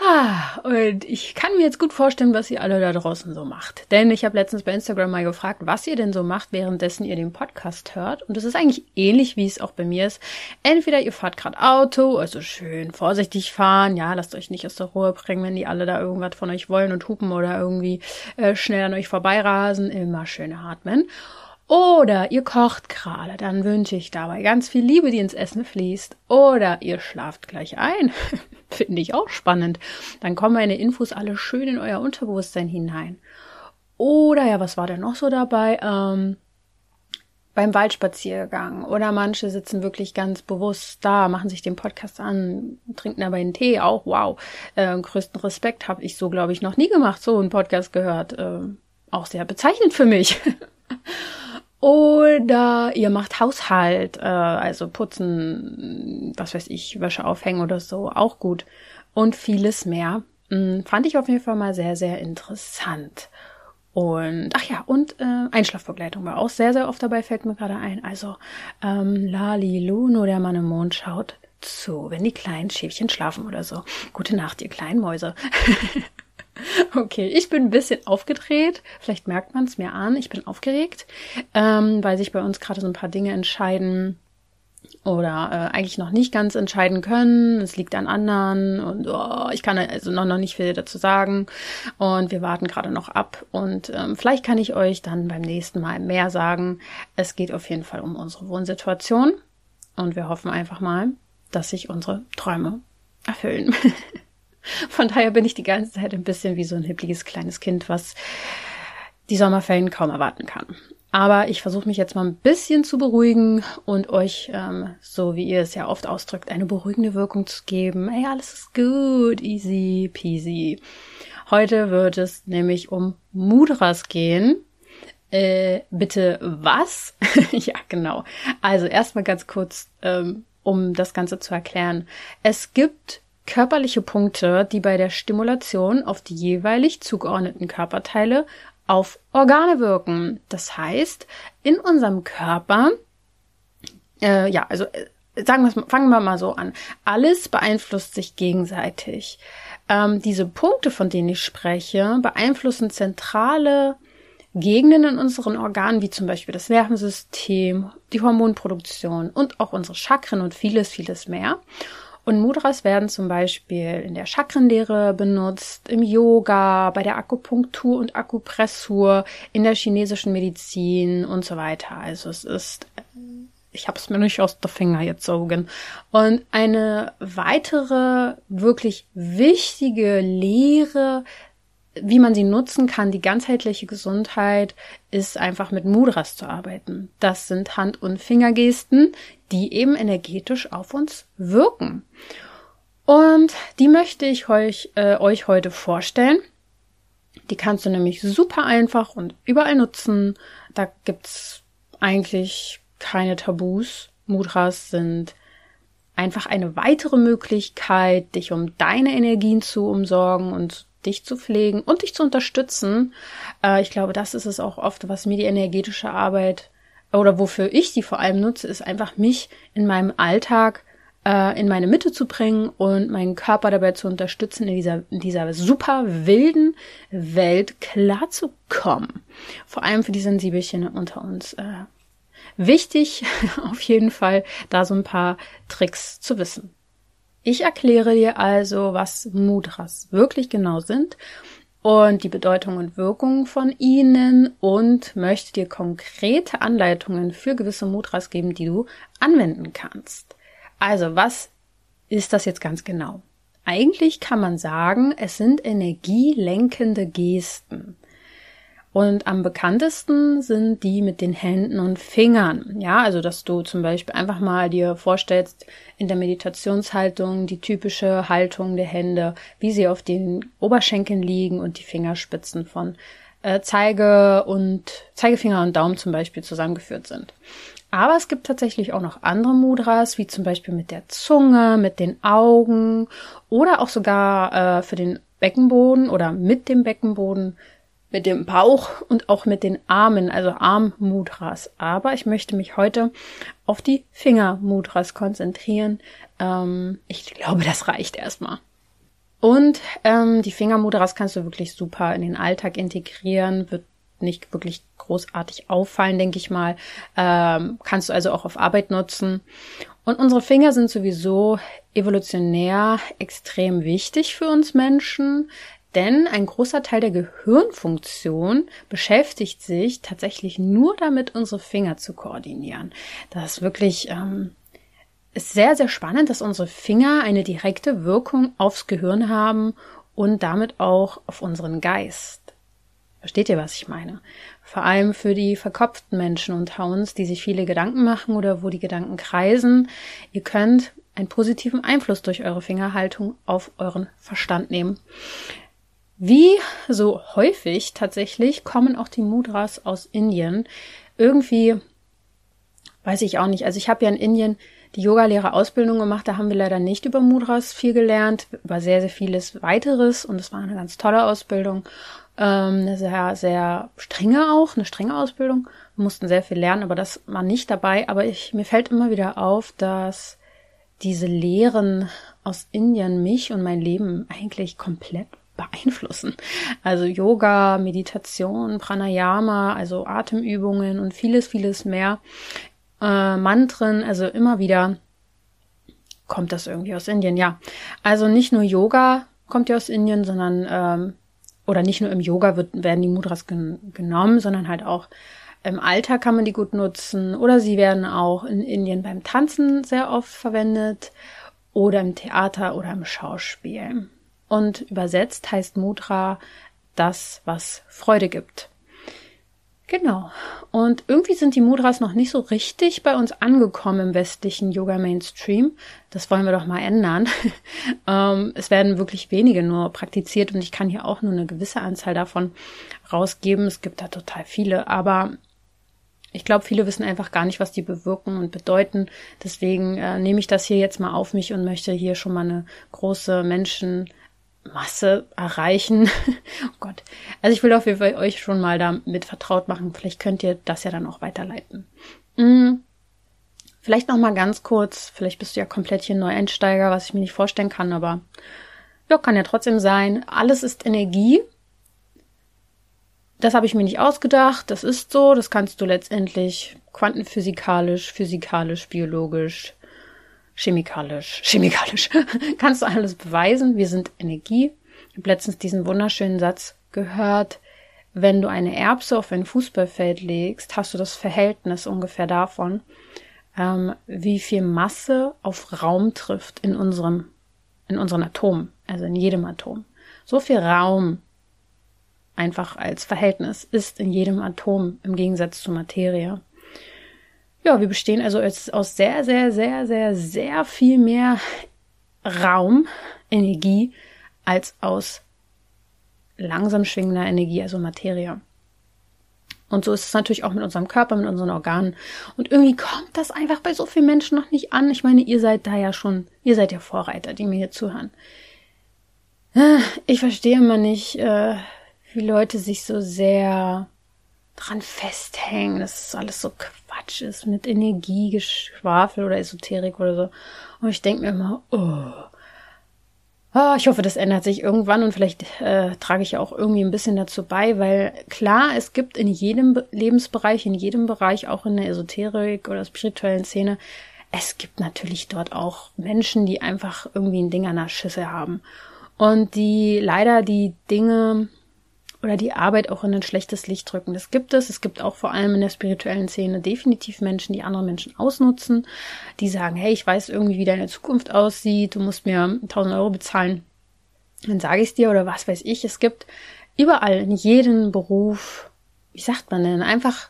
Ah, und ich kann mir jetzt gut vorstellen, was ihr alle da draußen so macht. Denn ich habe letztens bei Instagram mal gefragt, was ihr denn so macht, währenddessen ihr den Podcast hört. Und es ist eigentlich ähnlich, wie es auch bei mir ist. Entweder ihr fahrt gerade Auto, also schön vorsichtig fahren, ja, lasst euch nicht aus der Ruhe bringen, wenn die alle da irgendwas von euch wollen und hupen oder irgendwie äh, schnell an euch vorbeirasen. Immer schön atmen. Oder ihr kocht gerade, dann wünsche ich dabei ganz viel Liebe, die ins Essen fließt. Oder ihr schlaft gleich ein. Finde ich auch spannend. Dann kommen meine Infos alle schön in euer Unterbewusstsein hinein. Oder ja, was war denn noch so dabei? Ähm, beim Waldspaziergang. Oder manche sitzen wirklich ganz bewusst da, machen sich den Podcast an, trinken dabei einen Tee. Auch wow. Äh, größten Respekt habe ich so, glaube ich, noch nie gemacht. So einen Podcast gehört. Äh, auch sehr bezeichnend für mich. Oder ihr macht Haushalt, äh, also putzen, was weiß ich, Wäsche aufhängen oder so, auch gut. Und vieles mehr. Hm, fand ich auf jeden Fall mal sehr, sehr interessant. Und, ach ja, und äh, Einschlafbegleitung war auch sehr, sehr oft dabei, fällt mir gerade ein. Also, ähm, Lali Luno, der Mann im Mond, schaut zu, wenn die kleinen Schäfchen schlafen oder so. Gute Nacht, ihr kleinen Mäuse. Okay, ich bin ein bisschen aufgedreht. Vielleicht merkt man es mir an. Ich bin aufgeregt, ähm, weil sich bei uns gerade so ein paar Dinge entscheiden oder äh, eigentlich noch nicht ganz entscheiden können. Es liegt an anderen und oh, ich kann also noch, noch nicht viel dazu sagen. Und wir warten gerade noch ab. Und ähm, vielleicht kann ich euch dann beim nächsten Mal mehr sagen. Es geht auf jeden Fall um unsere Wohnsituation. Und wir hoffen einfach mal, dass sich unsere Träume erfüllen. Von daher bin ich die ganze Zeit ein bisschen wie so ein hippliges kleines Kind, was die Sommerferien kaum erwarten kann. Aber ich versuche mich jetzt mal ein bisschen zu beruhigen und euch, ähm, so wie ihr es ja oft ausdrückt, eine beruhigende Wirkung zu geben. Ey, alles ist gut, easy peasy. Heute wird es nämlich um Mudras gehen. Äh, bitte was? ja, genau. Also erstmal ganz kurz, ähm, um das Ganze zu erklären. Es gibt körperliche Punkte, die bei der Stimulation auf die jeweilig zugeordneten Körperteile auf Organe wirken. Das heißt, in unserem Körper, äh, ja, also äh, sagen wir fangen wir mal so an. Alles beeinflusst sich gegenseitig. Ähm, diese Punkte, von denen ich spreche, beeinflussen zentrale Gegenden in unseren Organen, wie zum Beispiel das Nervensystem, die Hormonproduktion und auch unsere Chakren und vieles, vieles mehr. Und Mudras werden zum Beispiel in der Chakrenlehre benutzt, im Yoga, bei der Akupunktur und Akupressur, in der chinesischen Medizin und so weiter. Also es ist, ich habe es mir nicht aus der Finger gezogen. Und eine weitere wirklich wichtige Lehre wie man sie nutzen kann, die ganzheitliche Gesundheit, ist einfach mit Mudras zu arbeiten. Das sind Hand- und Fingergesten, die eben energetisch auf uns wirken. Und die möchte ich euch, äh, euch heute vorstellen. Die kannst du nämlich super einfach und überall nutzen. Da gibt's eigentlich keine Tabus. Mudras sind einfach eine weitere Möglichkeit, dich um deine Energien zu umsorgen und dich zu pflegen und dich zu unterstützen. Äh, ich glaube, das ist es auch oft, was mir die energetische Arbeit oder wofür ich sie vor allem nutze, ist einfach mich in meinem Alltag äh, in meine Mitte zu bringen und meinen Körper dabei zu unterstützen, in dieser, in dieser super wilden Welt klarzukommen. Vor allem für die Sensibelchen unter uns. Äh, wichtig auf jeden Fall, da so ein paar Tricks zu wissen. Ich erkläre dir also, was Mudras wirklich genau sind und die Bedeutung und Wirkung von ihnen und möchte dir konkrete Anleitungen für gewisse Mudras geben, die du anwenden kannst. Also, was ist das jetzt ganz genau? Eigentlich kann man sagen, es sind energielenkende Gesten. Und am bekanntesten sind die mit den Händen und Fingern. Ja, also dass du zum Beispiel einfach mal dir vorstellst, in der Meditationshaltung die typische Haltung der Hände, wie sie auf den Oberschenkeln liegen und die Fingerspitzen von äh, Zeige und Zeigefinger und Daumen zum Beispiel zusammengeführt sind. Aber es gibt tatsächlich auch noch andere Mudras, wie zum Beispiel mit der Zunge, mit den Augen oder auch sogar äh, für den Beckenboden oder mit dem Beckenboden, mit dem Bauch und auch mit den Armen, also Armmudras. Aber ich möchte mich heute auf die Fingermudras konzentrieren. Ähm, ich glaube, das reicht erstmal. Und ähm, die Fingermudras kannst du wirklich super in den Alltag integrieren, wird nicht wirklich großartig auffallen, denke ich mal. Ähm, kannst du also auch auf Arbeit nutzen. Und unsere Finger sind sowieso evolutionär extrem wichtig für uns Menschen, denn ein großer Teil der Gehirnfunktion beschäftigt sich tatsächlich nur damit, unsere Finger zu koordinieren. Das ist wirklich ähm, ist sehr, sehr spannend, dass unsere Finger eine direkte Wirkung aufs Gehirn haben und damit auch auf unseren Geist. Versteht ihr, was ich meine? Vor allem für die verkopften Menschen unter uns, die sich viele Gedanken machen oder wo die Gedanken kreisen. Ihr könnt einen positiven Einfluss durch eure Fingerhaltung auf euren Verstand nehmen. Wie so häufig tatsächlich kommen auch die Mudras aus Indien. Irgendwie weiß ich auch nicht. Also ich habe ja in Indien die Yoga-Lehrer-Ausbildung gemacht. Da haben wir leider nicht über Mudras viel gelernt, über sehr, sehr vieles weiteres. Und es war eine ganz tolle Ausbildung. Ähm, eine sehr, sehr strenge auch, eine strenge Ausbildung. Wir mussten sehr viel lernen, aber das war nicht dabei. Aber ich, mir fällt immer wieder auf, dass diese Lehren aus Indien mich und mein Leben eigentlich komplett beeinflussen. Also Yoga, Meditation, Pranayama, also Atemübungen und vieles, vieles mehr. Äh, Mantren, also immer wieder kommt das irgendwie aus Indien, ja. Also nicht nur Yoga kommt ja aus Indien, sondern ähm, oder nicht nur im Yoga wird, werden die Mudras gen genommen, sondern halt auch im Alltag kann man die gut nutzen oder sie werden auch in Indien beim Tanzen sehr oft verwendet oder im Theater oder im Schauspiel. Und übersetzt heißt Mudra das, was Freude gibt. Genau. Und irgendwie sind die Mudras noch nicht so richtig bei uns angekommen im westlichen Yoga Mainstream. Das wollen wir doch mal ändern. ähm, es werden wirklich wenige nur praktiziert und ich kann hier auch nur eine gewisse Anzahl davon rausgeben. Es gibt da total viele, aber ich glaube, viele wissen einfach gar nicht, was die bewirken und bedeuten. Deswegen äh, nehme ich das hier jetzt mal auf mich und möchte hier schon mal eine große Menschen Masse erreichen. oh Gott. Also ich will auf jeden Fall euch schon mal damit vertraut machen. Vielleicht könnt ihr das ja dann auch weiterleiten. Hm. Vielleicht noch mal ganz kurz. Vielleicht bist du ja komplett hier Neueinsteiger, was ich mir nicht vorstellen kann, aber ja, kann ja trotzdem sein. Alles ist Energie. Das habe ich mir nicht ausgedacht. Das ist so. Das kannst du letztendlich quantenphysikalisch, physikalisch, biologisch, chemikalisch, chemikalisch, kannst du alles beweisen. Wir sind Energie. Ich habe letztens diesen wunderschönen Satz gehört. Wenn du eine Erbse auf ein Fußballfeld legst, hast du das Verhältnis ungefähr davon, ähm, wie viel Masse auf Raum trifft in unserem, in unseren Atomen, also in jedem Atom. So viel Raum einfach als Verhältnis ist in jedem Atom im Gegensatz zur Materie. Ja, wir bestehen also aus sehr, sehr, sehr, sehr, sehr viel mehr Raum, Energie, als aus langsam schwingender Energie, also Materie. Und so ist es natürlich auch mit unserem Körper, mit unseren Organen. Und irgendwie kommt das einfach bei so vielen Menschen noch nicht an. Ich meine, ihr seid da ja schon, ihr seid ja Vorreiter, die mir hier zuhören. Ich verstehe immer nicht, äh, wie Leute sich so sehr dran festhängen. Das ist alles so Quatsch ist mit Energiegeschwafel oder Esoterik oder so. Und ich denke mir immer, oh. oh. ich hoffe, das ändert sich irgendwann und vielleicht äh, trage ich auch irgendwie ein bisschen dazu bei, weil klar, es gibt in jedem Lebensbereich, in jedem Bereich, auch in der Esoterik oder spirituellen Szene, es gibt natürlich dort auch Menschen, die einfach irgendwie ein Ding an der Schüssel haben und die leider die Dinge oder die Arbeit auch in ein schlechtes Licht drücken. Das gibt es. Es gibt auch vor allem in der spirituellen Szene definitiv Menschen, die andere Menschen ausnutzen, die sagen, hey, ich weiß irgendwie, wie deine Zukunft aussieht, du musst mir 1000 Euro bezahlen. Dann sage ich es dir oder was weiß ich. Es gibt überall in jedem Beruf, wie sagt man denn, einfach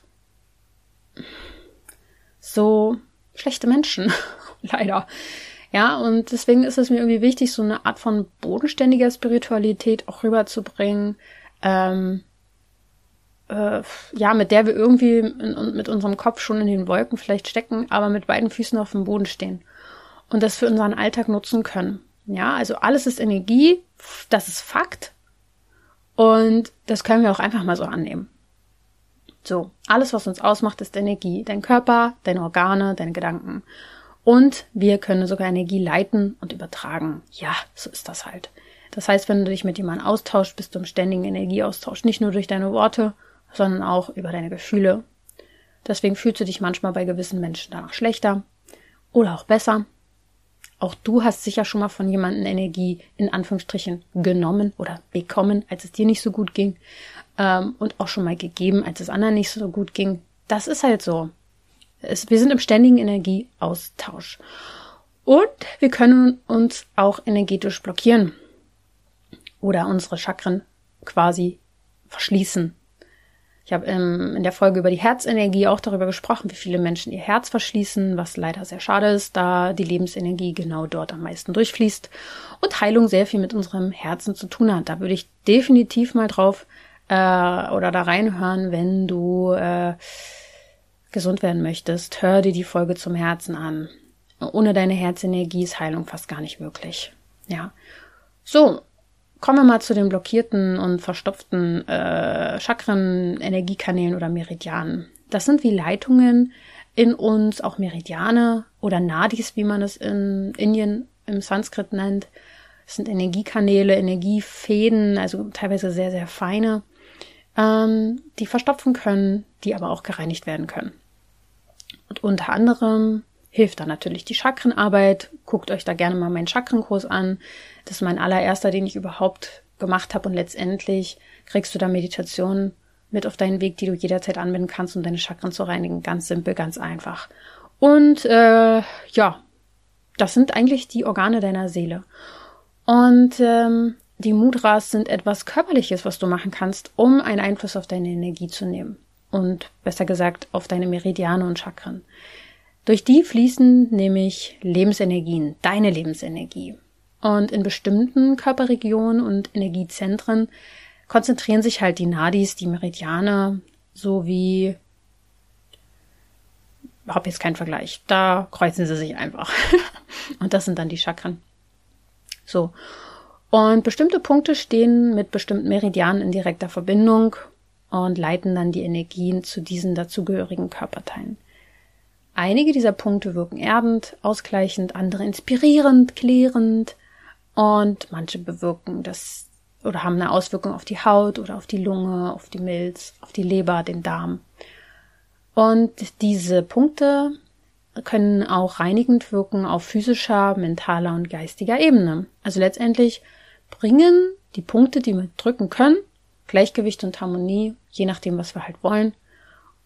so schlechte Menschen, leider. Ja, und deswegen ist es mir irgendwie wichtig, so eine Art von bodenständiger Spiritualität auch rüberzubringen, ähm, äh, ja, mit der wir irgendwie in, mit unserem Kopf schon in den Wolken vielleicht stecken, aber mit beiden Füßen auf dem Boden stehen und das für unseren Alltag nutzen können. Ja, also alles ist Energie, das ist Fakt und das können wir auch einfach mal so annehmen. So, alles, was uns ausmacht, ist Energie. Dein Körper, deine Organe, deine Gedanken. Und wir können sogar Energie leiten und übertragen. Ja, so ist das halt. Das heißt, wenn du dich mit jemandem austauschst, bist du im ständigen Energieaustausch. Nicht nur durch deine Worte, sondern auch über deine Gefühle. Deswegen fühlst du dich manchmal bei gewissen Menschen danach schlechter oder auch besser. Auch du hast sicher schon mal von jemandem Energie in Anführungsstrichen genommen oder bekommen, als es dir nicht so gut ging. Ähm, und auch schon mal gegeben, als es anderen nicht so gut ging. Das ist halt so. Es, wir sind im ständigen Energieaustausch. Und wir können uns auch energetisch blockieren oder unsere Chakren quasi verschließen. Ich habe ähm, in der Folge über die Herzenergie auch darüber gesprochen, wie viele Menschen ihr Herz verschließen, was leider sehr schade ist, da die Lebensenergie genau dort am meisten durchfließt und Heilung sehr viel mit unserem Herzen zu tun hat. Da würde ich definitiv mal drauf äh, oder da reinhören, wenn du äh, gesund werden möchtest. Hör dir die Folge zum Herzen an. Ohne deine Herzenergie ist Heilung fast gar nicht möglich. Ja. So, Kommen wir mal zu den blockierten und verstopften äh, Chakren, Energiekanälen oder Meridianen. Das sind wie Leitungen in uns, auch Meridiane oder Nadis, wie man es in Indien im Sanskrit nennt. Das sind Energiekanäle, Energiefäden, also teilweise sehr, sehr feine, ähm, die verstopfen können, die aber auch gereinigt werden können. Und unter anderem hilft da natürlich die Chakrenarbeit. Guckt euch da gerne mal meinen Chakrenkurs an. Das ist mein allererster, den ich überhaupt gemacht habe und letztendlich kriegst du da Meditationen mit auf deinen Weg, die du jederzeit anwenden kannst, um deine Chakren zu reinigen. Ganz simpel, ganz einfach. Und äh, ja, das sind eigentlich die Organe deiner Seele. Und ähm, die Mudras sind etwas Körperliches, was du machen kannst, um einen Einfluss auf deine Energie zu nehmen. Und besser gesagt auf deine Meridiane und Chakren. Durch die fließen nämlich Lebensenergien, deine Lebensenergie. Und in bestimmten Körperregionen und Energiezentren konzentrieren sich halt die Nadis, die Meridiane, sowie habe jetzt keinen Vergleich. Da kreuzen sie sich einfach. und das sind dann die Chakren. So. Und bestimmte Punkte stehen mit bestimmten Meridianen in direkter Verbindung und leiten dann die Energien zu diesen dazugehörigen Körperteilen. Einige dieser Punkte wirken erdend, ausgleichend, andere inspirierend, klärend und manche bewirken das oder haben eine Auswirkung auf die Haut oder auf die Lunge, auf die Milz, auf die Leber, den Darm. Und diese Punkte können auch reinigend wirken auf physischer, mentaler und geistiger Ebene. Also letztendlich bringen die Punkte, die wir drücken können, Gleichgewicht und Harmonie, je nachdem, was wir halt wollen,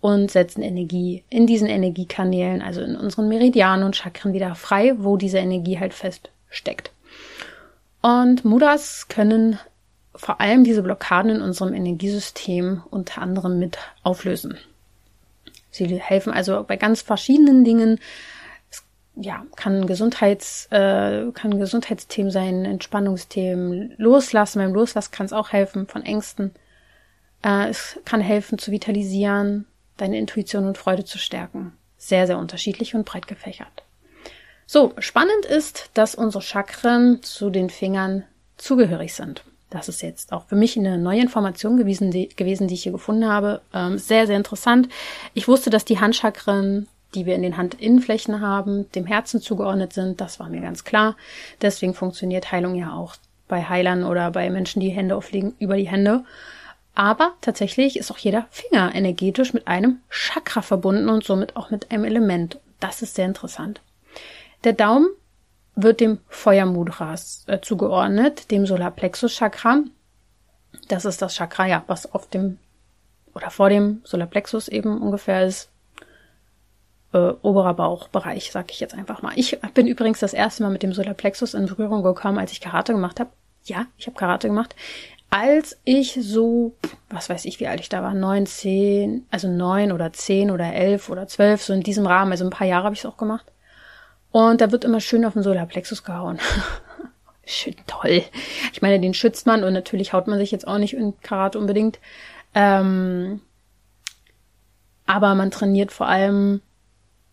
und setzen Energie in diesen Energiekanälen, also in unseren Meridianen und Chakren wieder frei, wo diese Energie halt fest steckt. Und Mudas können vor allem diese Blockaden in unserem Energiesystem unter anderem mit auflösen. Sie helfen also bei ganz verschiedenen Dingen. Es, ja, kann Gesundheits, äh, kann Gesundheitsthemen sein, Entspannungsthemen, Loslassen. Beim Loslassen kann es auch helfen von Ängsten. Äh, es kann helfen zu vitalisieren, deine Intuition und Freude zu stärken. Sehr, sehr unterschiedlich und breit gefächert. So, spannend ist, dass unsere Chakren zu den Fingern zugehörig sind. Das ist jetzt auch für mich eine neue Information gewesen, die, gewesen, die ich hier gefunden habe. Ähm, sehr, sehr interessant. Ich wusste, dass die Handchakren, die wir in den Handinnenflächen haben, dem Herzen zugeordnet sind. Das war mir ganz klar. Deswegen funktioniert Heilung ja auch bei Heilern oder bei Menschen, die Hände auflegen, über die Hände. Aber tatsächlich ist auch jeder Finger energetisch mit einem Chakra verbunden und somit auch mit einem Element. Das ist sehr interessant. Der Daumen wird dem Feuermudras äh, zugeordnet, dem Solarplexus Chakra. Das ist das Chakra, ja, was auf dem oder vor dem Solarplexus eben ungefähr ist. Äh, oberer Bauchbereich, sag ich jetzt einfach mal. Ich bin übrigens das erste Mal mit dem Solarplexus in Berührung gekommen, als ich Karate gemacht habe. Ja, ich habe Karate gemacht als ich so, was weiß ich, wie alt ich da war, neun, zehn, also neun oder zehn oder elf oder zwölf, so in diesem Rahmen, also ein paar Jahre habe ich es auch gemacht. Und da wird immer schön auf den Solarplexus gehauen. schön toll. Ich meine, den schützt man und natürlich haut man sich jetzt auch nicht in Karate unbedingt. Ähm, aber man trainiert vor allem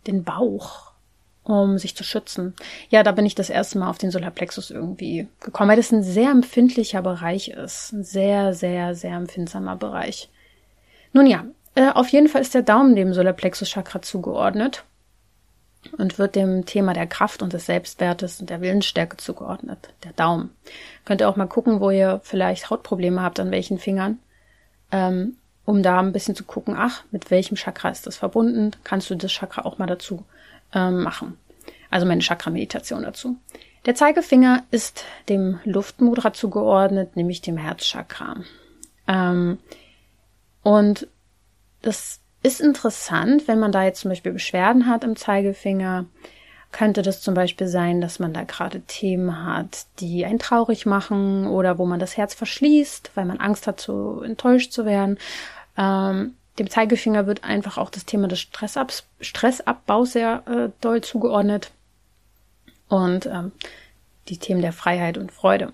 den Bauch, um sich zu schützen. Ja, da bin ich das erste Mal auf den Solarplexus irgendwie gekommen, weil das ein sehr empfindlicher Bereich ist. Ein sehr, sehr, sehr empfindsamer Bereich. Nun ja, äh, auf jeden Fall ist der Daumen dem Solarplexus-Chakra zugeordnet und wird dem Thema der Kraft und des Selbstwertes und der Willensstärke zugeordnet. Der Daumen. Könnt ihr auch mal gucken, wo ihr vielleicht Hautprobleme habt, an welchen Fingern. Ähm, um da ein bisschen zu gucken, ach, mit welchem Chakra ist das verbunden? Kannst du das Chakra auch mal dazu ähm, machen? Also meine Chakra-Meditation dazu. Der Zeigefinger ist dem Luftmudra zugeordnet, nämlich dem Herzchakra. Ähm, und das ist interessant, wenn man da jetzt zum Beispiel Beschwerden hat im Zeigefinger, könnte das zum Beispiel sein, dass man da gerade Themen hat, die einen traurig machen oder wo man das Herz verschließt, weil man Angst hat, zu enttäuscht zu werden. Ähm, dem Zeigefinger wird einfach auch das Thema des Stressabs Stressabbaus sehr äh, doll zugeordnet und ähm, die Themen der Freiheit und Freude.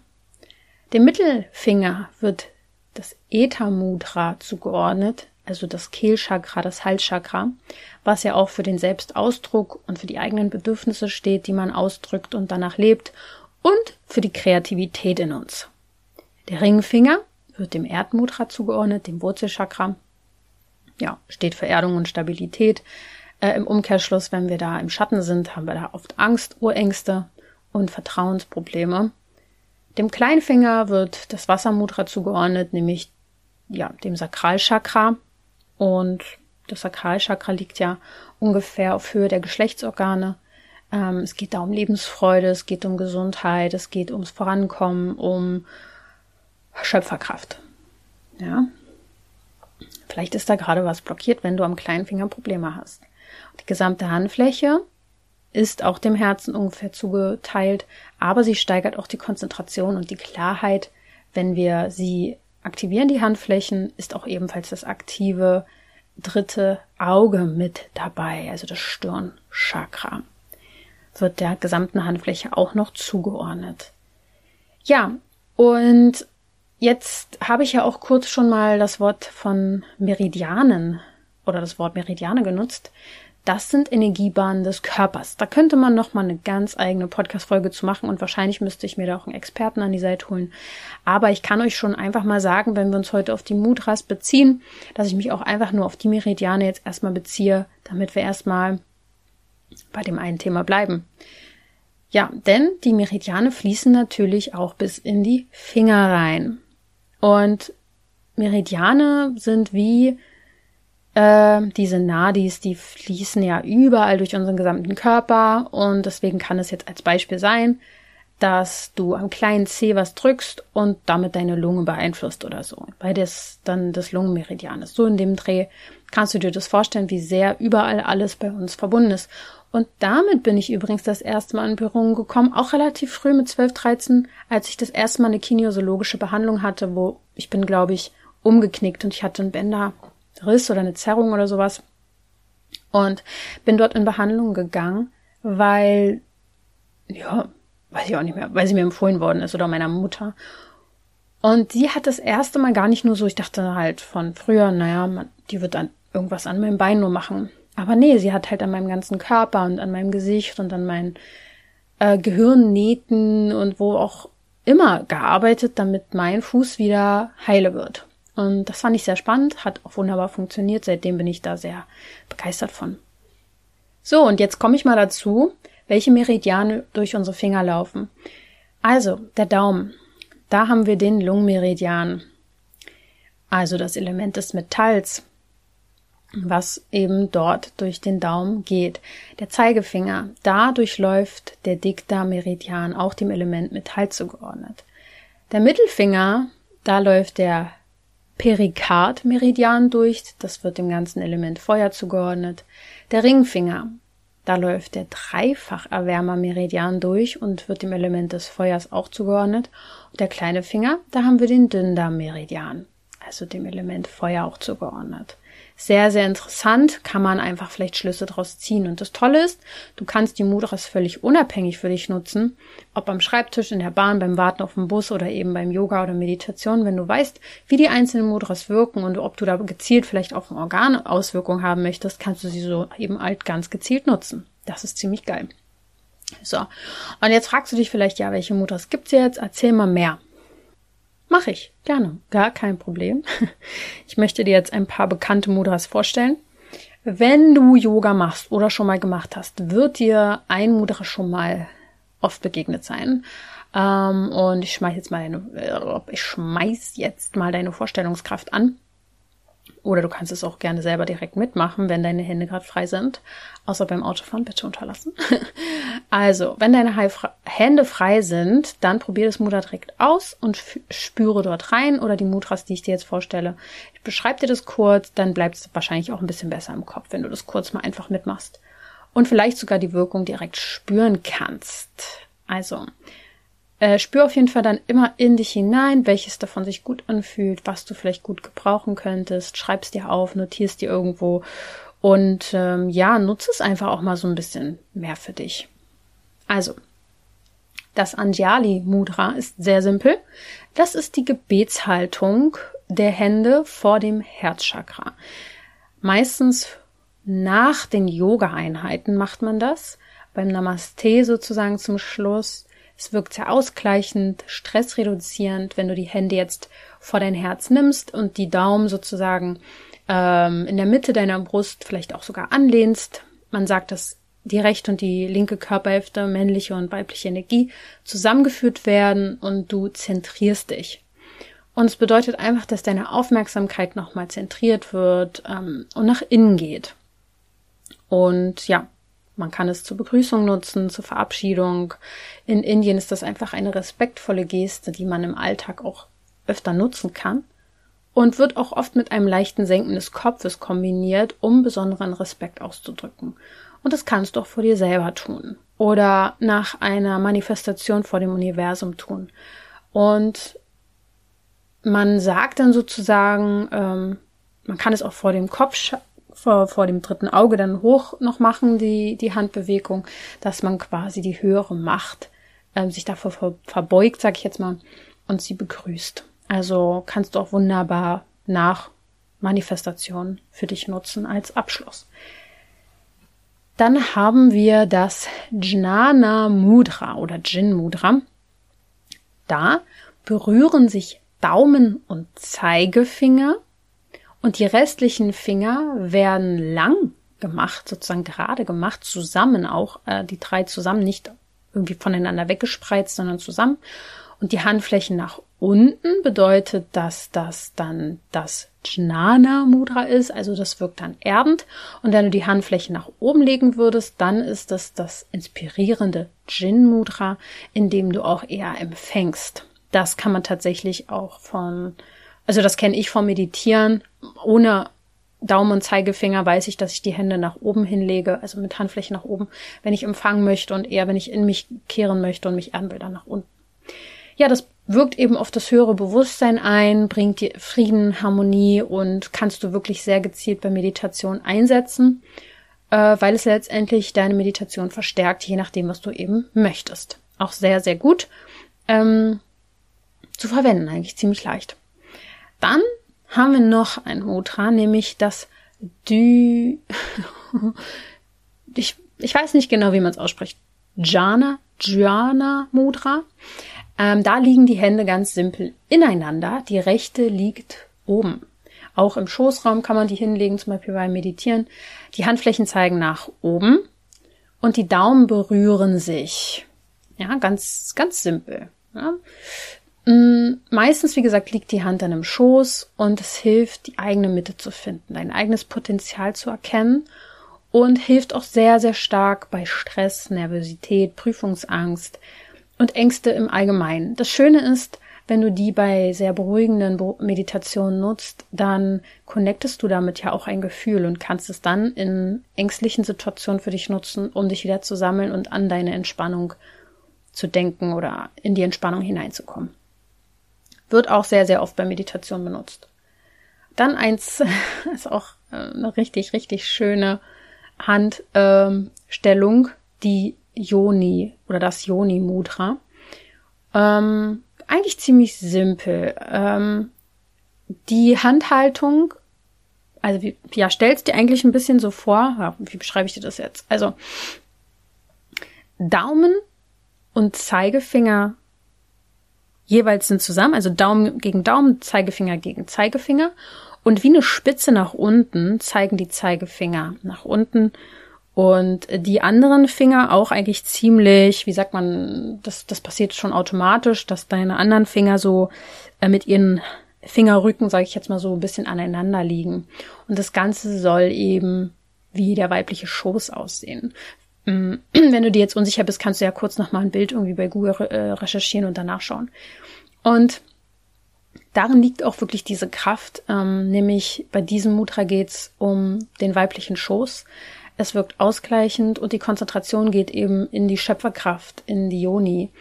Dem Mittelfinger wird das Ether Mudra zugeordnet, also das Kehlchakra, das Halschakra, was ja auch für den Selbstausdruck und für die eigenen Bedürfnisse steht, die man ausdrückt und danach lebt und für die Kreativität in uns. Der Ringfinger wird dem Erdmudra zugeordnet, dem Wurzelchakra. Ja, steht für Erdung und Stabilität. Äh, Im Umkehrschluss, wenn wir da im Schatten sind, haben wir da oft Angst, Urängste und Vertrauensprobleme. Dem Kleinfinger wird das Wassermudra zugeordnet, nämlich ja, dem Sakralchakra. Und das Sakralchakra liegt ja ungefähr auf Höhe der Geschlechtsorgane. Ähm, es geht da um Lebensfreude, es geht um Gesundheit, es geht ums Vorankommen, um Schöpferkraft. Ja. Vielleicht ist da gerade was blockiert, wenn du am kleinen Finger Probleme hast. Die gesamte Handfläche ist auch dem Herzen ungefähr zugeteilt, aber sie steigert auch die Konzentration und die Klarheit, wenn wir sie aktivieren. Die Handflächen ist auch ebenfalls das aktive dritte Auge mit dabei, also das Stirnchakra wird der gesamten Handfläche auch noch zugeordnet. Ja, und Jetzt habe ich ja auch kurz schon mal das Wort von Meridianen oder das Wort Meridiane genutzt. Das sind Energiebahnen des Körpers. Da könnte man noch mal eine ganz eigene Podcast-Folge zu machen und wahrscheinlich müsste ich mir da auch einen Experten an die Seite holen. Aber ich kann euch schon einfach mal sagen, wenn wir uns heute auf die Mudras beziehen, dass ich mich auch einfach nur auf die Meridiane jetzt erstmal beziehe, damit wir erstmal bei dem einen Thema bleiben. Ja, denn die Meridiane fließen natürlich auch bis in die Finger rein. Und Meridiane sind wie äh, diese Nadis, die fließen ja überall durch unseren gesamten Körper und deswegen kann es jetzt als Beispiel sein, dass du am kleinen C was drückst und damit deine Lunge beeinflusst oder so, weil das dann das Lungenmeridian ist. So in dem Dreh kannst du dir das vorstellen, wie sehr überall alles bei uns verbunden ist. Und damit bin ich übrigens das erste Mal in Berührung gekommen, auch relativ früh mit 12, 13, als ich das erste Mal eine kinesiologische Behandlung hatte, wo ich bin, glaube ich, umgeknickt und ich hatte einen Bänderriss oder eine Zerrung oder sowas. Und bin dort in Behandlung gegangen, weil, ja, weiß ich auch nicht mehr, weil sie mir empfohlen worden ist oder meiner Mutter. Und sie hat das erste Mal gar nicht nur so, ich dachte halt von früher, naja, man, die wird dann irgendwas an meinem Bein nur machen. Aber nee, sie hat halt an meinem ganzen Körper und an meinem Gesicht und an meinen äh, Gehirnnähten und wo auch immer gearbeitet, damit mein Fuß wieder heile wird. Und das fand ich sehr spannend, hat auch wunderbar funktioniert. Seitdem bin ich da sehr begeistert von. So, und jetzt komme ich mal dazu, welche Meridiane durch unsere Finger laufen. Also, der Daumen. Da haben wir den Lungenmeridian. Also das Element des Metalls was eben dort durch den Daumen geht. Der Zeigefinger, da durchläuft der Dikta-Meridian auch dem Element Metall zugeordnet. Der Mittelfinger, da läuft der Perikard-Meridian durch, das wird dem ganzen Element Feuer zugeordnet. Der Ringfinger, da läuft der Dreifach-Erwärmer-Meridian durch und wird dem Element des Feuers auch zugeordnet. Und der kleine Finger, da haben wir den Dünndarm-Meridian also dem Element Feuer auch zugeordnet. Sehr, sehr interessant, kann man einfach vielleicht Schlüsse draus ziehen. Und das Tolle ist, du kannst die Mudras völlig unabhängig für dich nutzen, ob am Schreibtisch, in der Bahn, beim Warten auf dem Bus oder eben beim Yoga oder Meditation, wenn du weißt, wie die einzelnen Mudras wirken und ob du da gezielt vielleicht auch ein Organ Auswirkung haben möchtest, kannst du sie so eben alt ganz gezielt nutzen. Das ist ziemlich geil. So. Und jetzt fragst du dich vielleicht, ja, welche Mudras gibt's jetzt? Erzähl mal mehr. Mach ich, gerne, gar kein Problem. Ich möchte dir jetzt ein paar bekannte Mudras vorstellen. Wenn du Yoga machst oder schon mal gemacht hast, wird dir ein Mudra schon mal oft begegnet sein. Ähm, und ich schmeiß jetzt mal deine, äh, ich schmeiß jetzt mal deine Vorstellungskraft an. Oder du kannst es auch gerne selber direkt mitmachen, wenn deine Hände gerade frei sind. Außer beim Autofahren bitte unterlassen. also, wenn deine Hände frei sind, dann probier das Mudra direkt aus und spüre dort rein oder die Mudras, die ich dir jetzt vorstelle. Ich beschreibe dir das kurz, dann bleibt es wahrscheinlich auch ein bisschen besser im Kopf, wenn du das kurz mal einfach mitmachst. Und vielleicht sogar die Wirkung direkt spüren kannst. Also, äh, spür auf jeden Fall dann immer in dich hinein, welches davon sich gut anfühlt, was du vielleicht gut gebrauchen könntest. Schreib's dir auf, notierst dir irgendwo und ähm, ja, nutze es einfach auch mal so ein bisschen mehr für dich. Also, das Anjali Mudra ist sehr simpel. Das ist die Gebetshaltung der Hände vor dem Herzchakra. Meistens nach den Yoga-Einheiten macht man das. Beim Namaste sozusagen zum Schluss es wirkt sehr ausgleichend, stressreduzierend, wenn du die Hände jetzt vor dein Herz nimmst und die Daumen sozusagen ähm, in der Mitte deiner Brust vielleicht auch sogar anlehnst. Man sagt, dass die rechte und die linke Körperhälfte, männliche und weibliche Energie, zusammengeführt werden und du zentrierst dich. Und es bedeutet einfach, dass deine Aufmerksamkeit nochmal zentriert wird ähm, und nach innen geht. Und ja, man kann es zur Begrüßung nutzen, zur Verabschiedung. In Indien ist das einfach eine respektvolle Geste, die man im Alltag auch öfter nutzen kann und wird auch oft mit einem leichten Senken des Kopfes kombiniert, um besonderen Respekt auszudrücken. Und das kannst du auch vor dir selber tun oder nach einer Manifestation vor dem Universum tun. Und man sagt dann sozusagen, ähm, man kann es auch vor dem Kopf vor, vor dem dritten Auge dann hoch noch machen, die, die Handbewegung, dass man quasi die höhere Macht ähm, sich davor ver, verbeugt, sag ich jetzt mal, und sie begrüßt. Also kannst du auch wunderbar nach Manifestation für dich nutzen als Abschluss. Dann haben wir das Jnana Mudra oder Jin Mudra. Da berühren sich Daumen und Zeigefinger und die restlichen Finger werden lang gemacht, sozusagen gerade gemacht, zusammen auch, äh, die drei zusammen, nicht irgendwie voneinander weggespreizt, sondern zusammen. Und die Handflächen nach unten bedeutet, dass das dann das Jnana Mudra ist, also das wirkt dann erdend. Und wenn du die Handflächen nach oben legen würdest, dann ist das das inspirierende Jin Mudra, in dem du auch eher empfängst. Das kann man tatsächlich auch von also das kenne ich vom Meditieren. Ohne Daumen und Zeigefinger weiß ich, dass ich die Hände nach oben hinlege, also mit Handflächen nach oben, wenn ich empfangen möchte und eher, wenn ich in mich kehren möchte und mich dann nach unten. Ja, das wirkt eben auf das höhere Bewusstsein ein, bringt dir Frieden, Harmonie und kannst du wirklich sehr gezielt bei Meditation einsetzen, äh, weil es letztendlich deine Meditation verstärkt, je nachdem, was du eben möchtest. Auch sehr, sehr gut ähm, zu verwenden, eigentlich ziemlich leicht. Dann haben wir noch ein Mudra, nämlich das Dü. ich, ich weiß nicht genau, wie man es ausspricht. Jana, Jana Mudra. Ähm, da liegen die Hände ganz simpel ineinander. Die rechte liegt oben. Auch im Schoßraum kann man die hinlegen, zum Beispiel beim Meditieren. Die Handflächen zeigen nach oben und die Daumen berühren sich. Ja, ganz, ganz simpel. Ja. Mm, meistens, wie gesagt, liegt die Hand dann im Schoß und es hilft, die eigene Mitte zu finden, dein eigenes Potenzial zu erkennen und hilft auch sehr, sehr stark bei Stress, Nervosität, Prüfungsangst und Ängste im Allgemeinen. Das Schöne ist, wenn du die bei sehr beruhigenden Meditationen nutzt, dann connectest du damit ja auch ein Gefühl und kannst es dann in ängstlichen Situationen für dich nutzen, um dich wieder zu sammeln und an deine Entspannung zu denken oder in die Entspannung hineinzukommen. Wird auch sehr, sehr oft bei Meditation benutzt. dann eins ist auch äh, eine richtig, richtig schöne Handstellung, ähm, die Yoni oder das Yoni Mudra. Ähm, eigentlich ziemlich simpel. Ähm, die Handhaltung, also wie, ja, stellst dir eigentlich ein bisschen so vor, ja, wie beschreibe ich dir das jetzt? Also Daumen und Zeigefinger jeweils sind zusammen, also Daumen gegen Daumen, Zeigefinger gegen Zeigefinger. Und wie eine Spitze nach unten zeigen die Zeigefinger nach unten und die anderen Finger auch eigentlich ziemlich, wie sagt man, das, das passiert schon automatisch, dass deine anderen Finger so äh, mit ihren Fingerrücken, sage ich jetzt mal so, ein bisschen aneinander liegen. Und das Ganze soll eben wie der weibliche Schoß aussehen. Mm, wenn du dir jetzt unsicher bist, kannst du ja kurz nochmal ein Bild irgendwie bei Google äh, recherchieren und danach schauen. Und darin liegt auch wirklich diese Kraft, ähm, nämlich bei diesem Mudra geht's um den weiblichen Schoß. Es wirkt ausgleichend und die Konzentration geht eben in die Schöpferkraft, in die Yoni.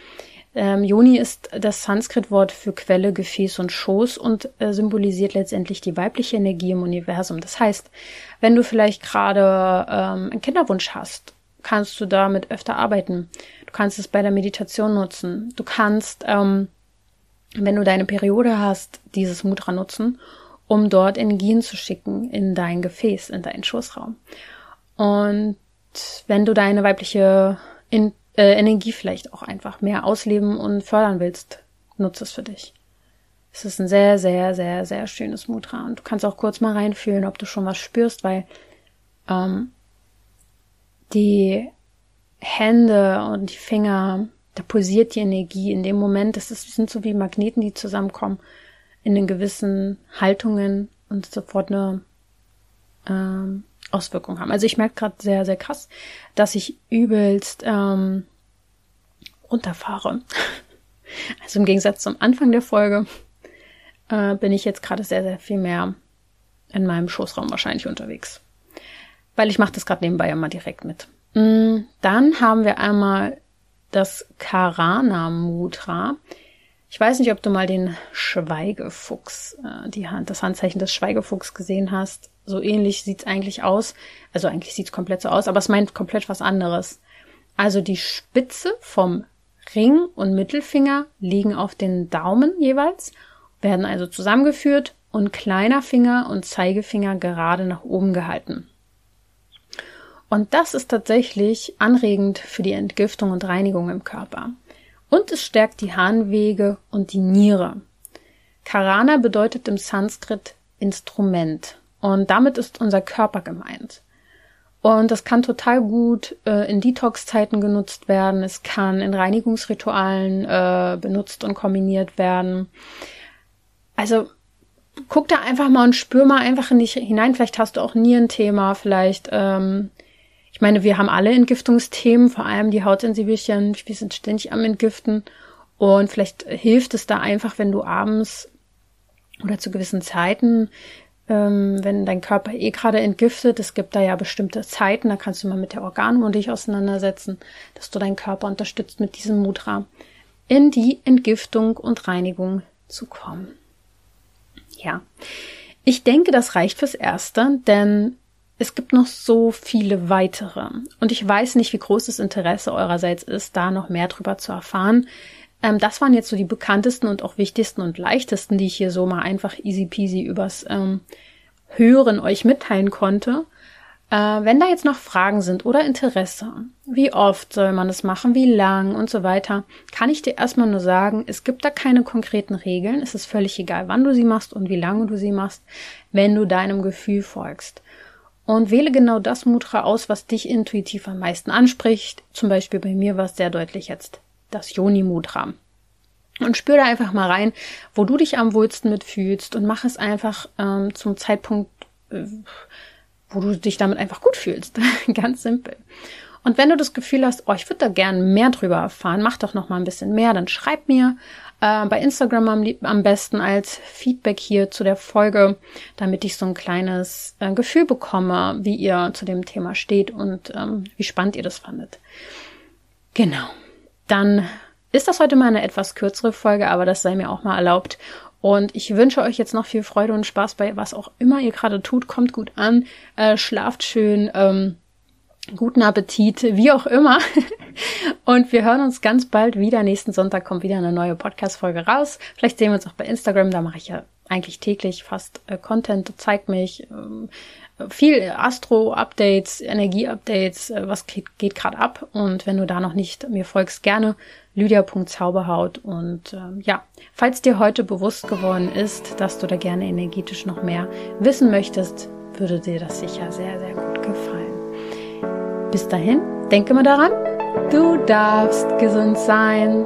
Ähm, Yoni ist das Sanskrit-Wort für Quelle, Gefäß und Schoß und äh, symbolisiert letztendlich die weibliche Energie im Universum. Das heißt, wenn du vielleicht gerade ähm, einen Kinderwunsch hast, kannst du damit öfter arbeiten. Du kannst es bei der Meditation nutzen. Du kannst, ähm, wenn du deine Periode hast, dieses Mudra nutzen, um dort Energien zu schicken in dein Gefäß, in deinen Schoßraum. Und wenn du deine weibliche in, äh, Energie vielleicht auch einfach mehr ausleben und fördern willst, nutze es für dich. Es ist ein sehr, sehr, sehr, sehr schönes Mudra. Und du kannst auch kurz mal reinfühlen, ob du schon was spürst, weil ähm, die Hände und die Finger, da pulsiert die Energie in dem Moment. Das, ist, sind so wie Magneten, die zusammenkommen in den gewissen Haltungen und sofort eine ähm, Auswirkungen haben. Also ich merke gerade sehr, sehr krass, dass ich übelst ähm, runterfahre. Also im Gegensatz zum Anfang der Folge äh, bin ich jetzt gerade sehr, sehr viel mehr in meinem Schoßraum wahrscheinlich unterwegs. Weil ich mache das gerade nebenbei mal direkt mit. Mm, dann haben wir einmal das Karana Mudra. Ich weiß nicht, ob du mal den Schweigefuchs, äh, die Hand, das Handzeichen des Schweigefuchs gesehen hast so ähnlich sieht's eigentlich aus. Also eigentlich sieht's komplett so aus, aber es meint komplett was anderes. Also die Spitze vom Ring und Mittelfinger liegen auf den Daumen jeweils, werden also zusammengeführt und kleiner Finger und Zeigefinger gerade nach oben gehalten. Und das ist tatsächlich anregend für die Entgiftung und Reinigung im Körper. Und es stärkt die Harnwege und die Niere. Karana bedeutet im Sanskrit Instrument und damit ist unser Körper gemeint. Und das kann total gut äh, in Detox-Zeiten genutzt werden. Es kann in Reinigungsritualen äh, benutzt und kombiniert werden. Also guck da einfach mal und spür mal einfach in dich hinein. Vielleicht hast du auch nie ein Thema. Vielleicht, ähm, ich meine, wir haben alle Entgiftungsthemen, vor allem die Hautsensibelchen. Wir sind ständig am Entgiften. Und vielleicht hilft es da einfach, wenn du abends oder zu gewissen Zeiten ähm, wenn dein Körper eh gerade entgiftet, es gibt da ja bestimmte Zeiten, da kannst du mal mit der Organuhr dich auseinandersetzen, dass du deinen Körper unterstützt mit diesem Mudra, in die Entgiftung und Reinigung zu kommen. Ja, ich denke, das reicht fürs Erste, denn es gibt noch so viele weitere. Und ich weiß nicht, wie groß das Interesse eurerseits ist, da noch mehr drüber zu erfahren. Ähm, das waren jetzt so die bekanntesten und auch wichtigsten und leichtesten, die ich hier so mal einfach easy peasy übers ähm, Hören euch mitteilen konnte. Äh, wenn da jetzt noch Fragen sind oder Interesse, wie oft soll man es machen, wie lang und so weiter, kann ich dir erstmal nur sagen, es gibt da keine konkreten Regeln. Es ist völlig egal, wann du sie machst und wie lange du sie machst, wenn du deinem Gefühl folgst. Und wähle genau das Mudra aus, was dich intuitiv am meisten anspricht. Zum Beispiel bei mir war es sehr deutlich jetzt das Yoni Mudra. Und spür da einfach mal rein, wo du dich am wohlsten mitfühlst und mach es einfach ähm, zum Zeitpunkt, äh, wo du dich damit einfach gut fühlst. Ganz simpel. Und wenn du das Gefühl hast, oh, ich würde da gern mehr drüber erfahren, mach doch noch mal ein bisschen mehr, dann schreib mir äh, bei Instagram am, am, besten als Feedback hier zu der Folge, damit ich so ein kleines äh, Gefühl bekomme, wie ihr zu dem Thema steht und ähm, wie spannend ihr das fandet. Genau dann ist das heute mal eine etwas kürzere Folge, aber das sei mir auch mal erlaubt. Und ich wünsche euch jetzt noch viel Freude und Spaß bei was auch immer ihr gerade tut. Kommt gut an, äh, schlaft schön, ähm, guten Appetit, wie auch immer. Und wir hören uns ganz bald wieder. Nächsten Sonntag kommt wieder eine neue Podcast-Folge raus. Vielleicht sehen wir uns auch bei Instagram. Da mache ich ja eigentlich täglich fast äh, Content. Zeigt mich ähm, viel Astro-Updates, Energie-Updates, äh, was geht, geht gerade ab. Und wenn du da noch nicht mir folgst, gerne lydia.zauberhaut. Und ähm, ja, falls dir heute bewusst geworden ist, dass du da gerne energetisch noch mehr wissen möchtest, würde dir das sicher sehr, sehr gut gefallen. Bis dahin, denke mal daran, du darfst gesund sein.